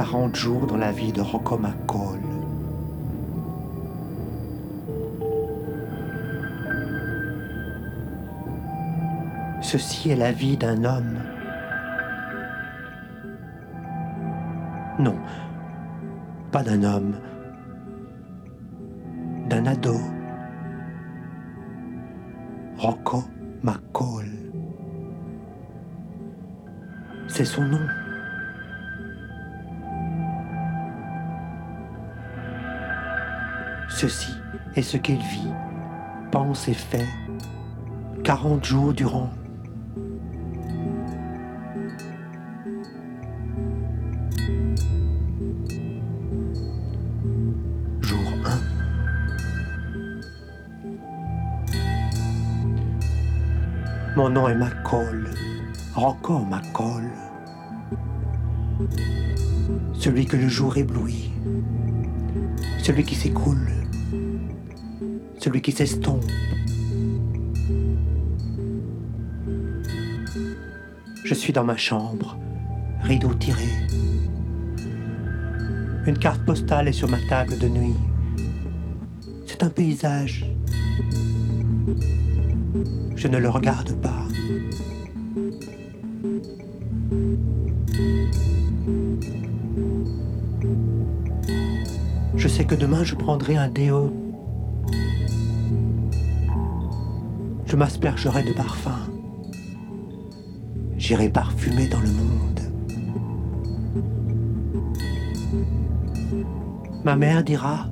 40 jours dans la vie de Rocco McCall. Ceci est la vie d'un homme. Non, pas d'un homme, d'un ado. Rocco McCall. C'est son nom. Ceci est ce qu'il vit, pense et fait 40 jours durant. Jour 1. Mon nom est McCall, Rocco McCall. Celui que le jour éblouit, celui qui s'écoule, celui qui s'estompe. Je suis dans ma chambre, rideau tiré. Une carte postale est sur ma table de nuit. C'est un paysage. Je ne le regarde pas. Je sais que demain je prendrai un déo. Je m'aspergerai de parfum. J'irai parfumer dans le monde. Ma mère dira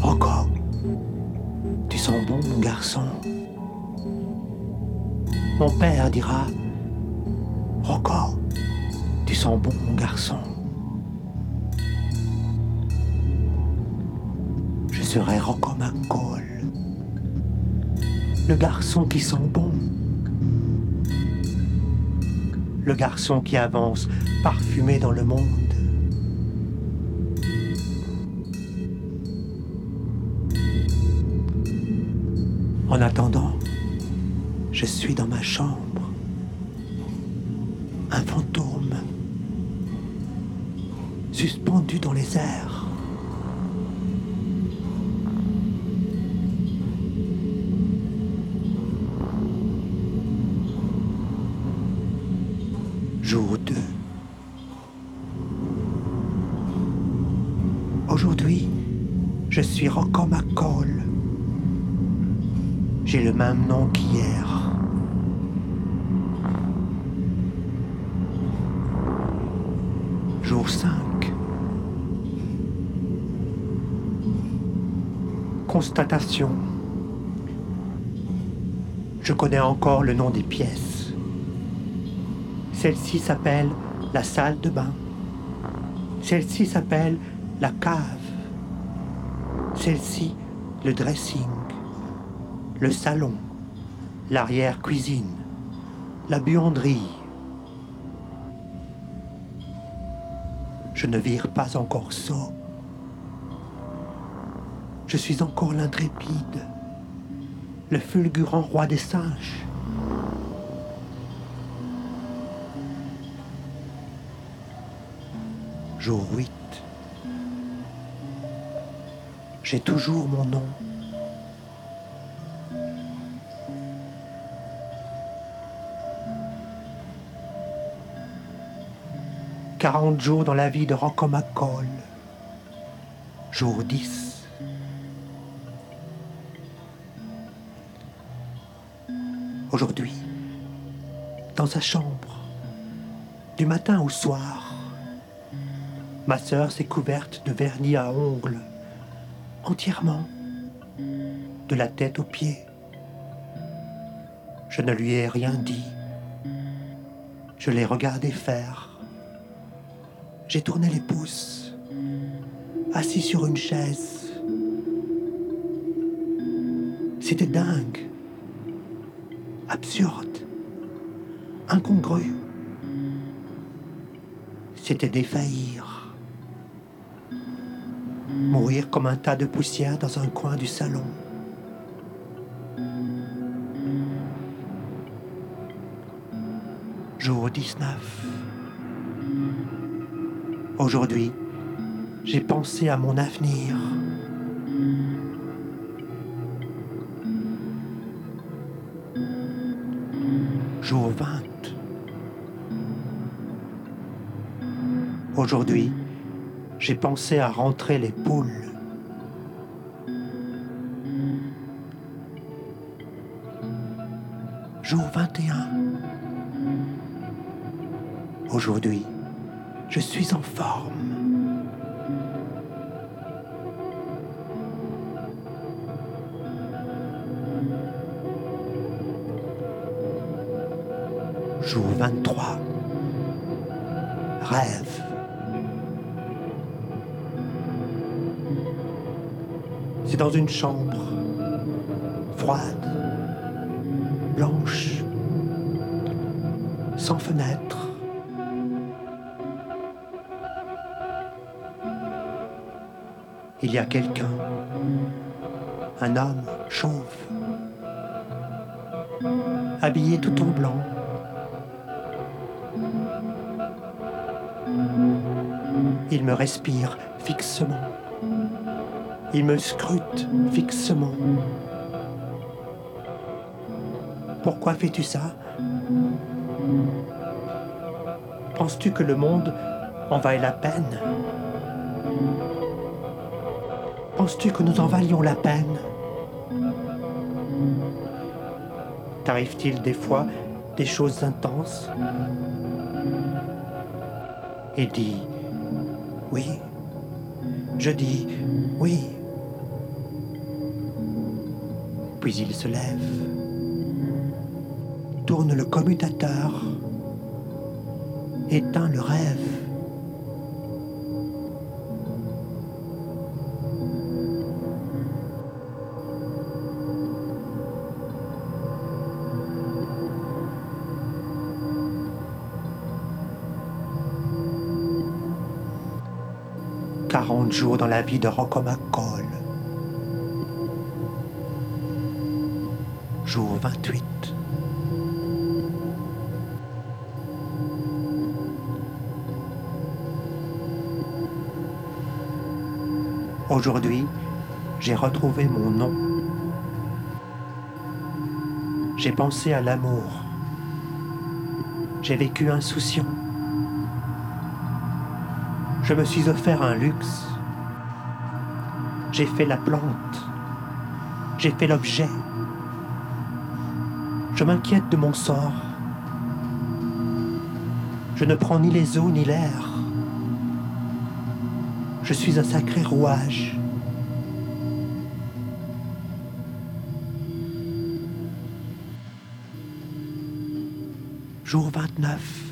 Rocco, tu sens bon, mon garçon. Mon père dira Rocco, tu sens bon, mon garçon. Je serai Rocco McCall, le garçon qui sent bon, le garçon qui avance parfumé dans le monde. En attendant, je suis dans ma chambre, un fantôme, suspendu dans les airs. Jour 2. Aujourd'hui, je suis Rocco McCall. J'ai le même nom qu'hier. Jour 5. Constatation. Je connais encore le nom des pièces. Celle-ci s'appelle la salle de bain. Celle-ci s'appelle la cave. Celle-ci, le dressing le salon, l'arrière-cuisine, la buanderie. Je ne vire pas encore sot. Je suis encore l'intrépide, le fulgurant roi des singes. Jour 8. J'ai toujours mon nom. Quarante jours dans la vie de Rocco McCall. Jour 10. Aujourd'hui, dans sa chambre, du matin au soir, ma sœur s'est couverte de vernis à ongles, entièrement, de la tête aux pieds. Je ne lui ai rien dit. Je l'ai regardé faire. J'ai tourné les pouces, assis sur une chaise. C'était dingue, absurde, incongru. C'était défaillir, mourir comme un tas de poussière dans un coin du salon. Jour 19. Aujourd'hui, j'ai pensé à mon avenir. Jour 20. Aujourd'hui, j'ai pensé à rentrer les poules. Jour 21. Aujourd'hui, je suis en forme. Jour 23. Rêve. C'est dans une chambre froide, blanche, sans fenêtre. Il y a quelqu'un, un homme chauve, habillé tout en blanc. Il me respire fixement. Il me scrute fixement. Pourquoi fais-tu ça? Penses-tu que le monde en vaille la peine? Penses-tu que nous en valions la peine? T'arrive-t-il des fois des choses intenses? Il dit oui. Je dis oui. Puis il se lève, tourne le commutateur, éteint le rêve. Quarante jours dans la vie de Rocco McCall. Jour 28. Aujourd'hui, j'ai retrouvé mon nom. J'ai pensé à l'amour. J'ai vécu insouciant. Je me suis offert un luxe. J'ai fait la plante. J'ai fait l'objet. Je m'inquiète de mon sort. Je ne prends ni les eaux ni l'air. Je suis un sacré rouage. Jour 29.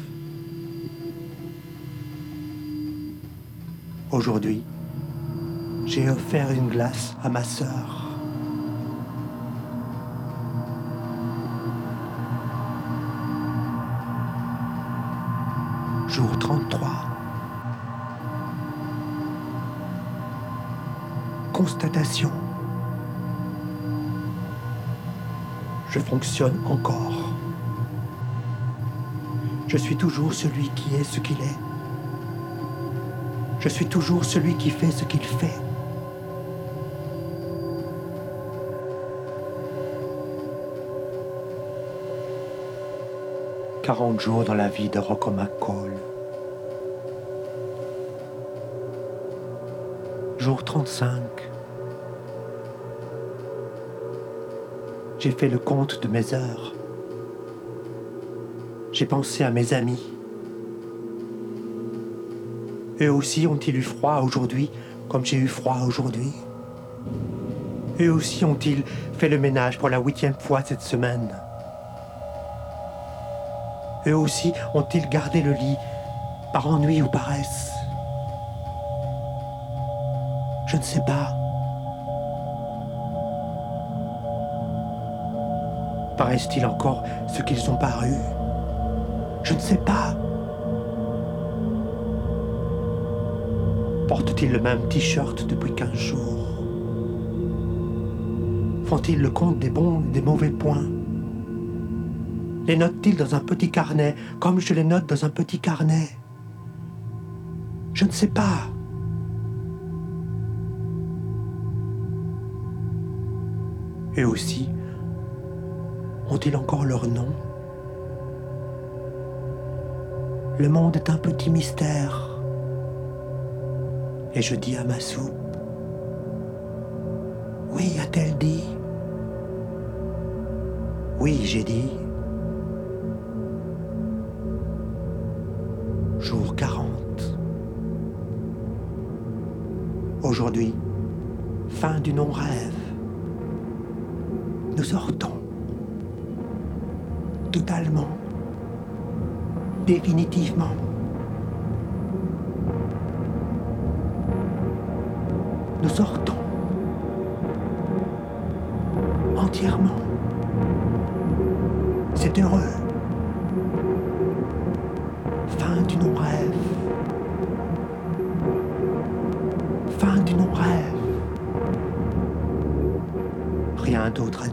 Aujourd'hui, j'ai offert une glace à ma sœur. Jour 33. Constatation. Je fonctionne encore. Je suis toujours celui qui est ce qu'il est. Je suis toujours celui qui fait ce qu'il fait. Quarante jours dans la vie de Rocco McCall. Jour 35. J'ai fait le compte de mes heures. J'ai pensé à mes amis. Eux aussi ont-ils eu froid aujourd'hui comme j'ai eu froid aujourd'hui? Eux aussi ont-ils fait le ménage pour la huitième fois cette semaine? Eux aussi ont-ils gardé le lit par ennui ou paresse? Je ne sais pas. Paraissent-ils encore ce qu'ils ont paru? Je ne sais pas. Portent-ils le même t-shirt depuis quinze jours? Font-ils le compte des bons et des mauvais points? Les notent-ils dans un petit carnet comme je les note dans un petit carnet? Je ne sais pas. Eux aussi ont-ils encore leur nom? Le monde est un petit mystère. Et je dis à ma soupe, oui, a-t-elle dit Oui, j'ai dit. fin du non-rêve. Nous sortons totalement, définitivement. Nous sortons entièrement. C'est heureux. Fin du non-rêve. d'autres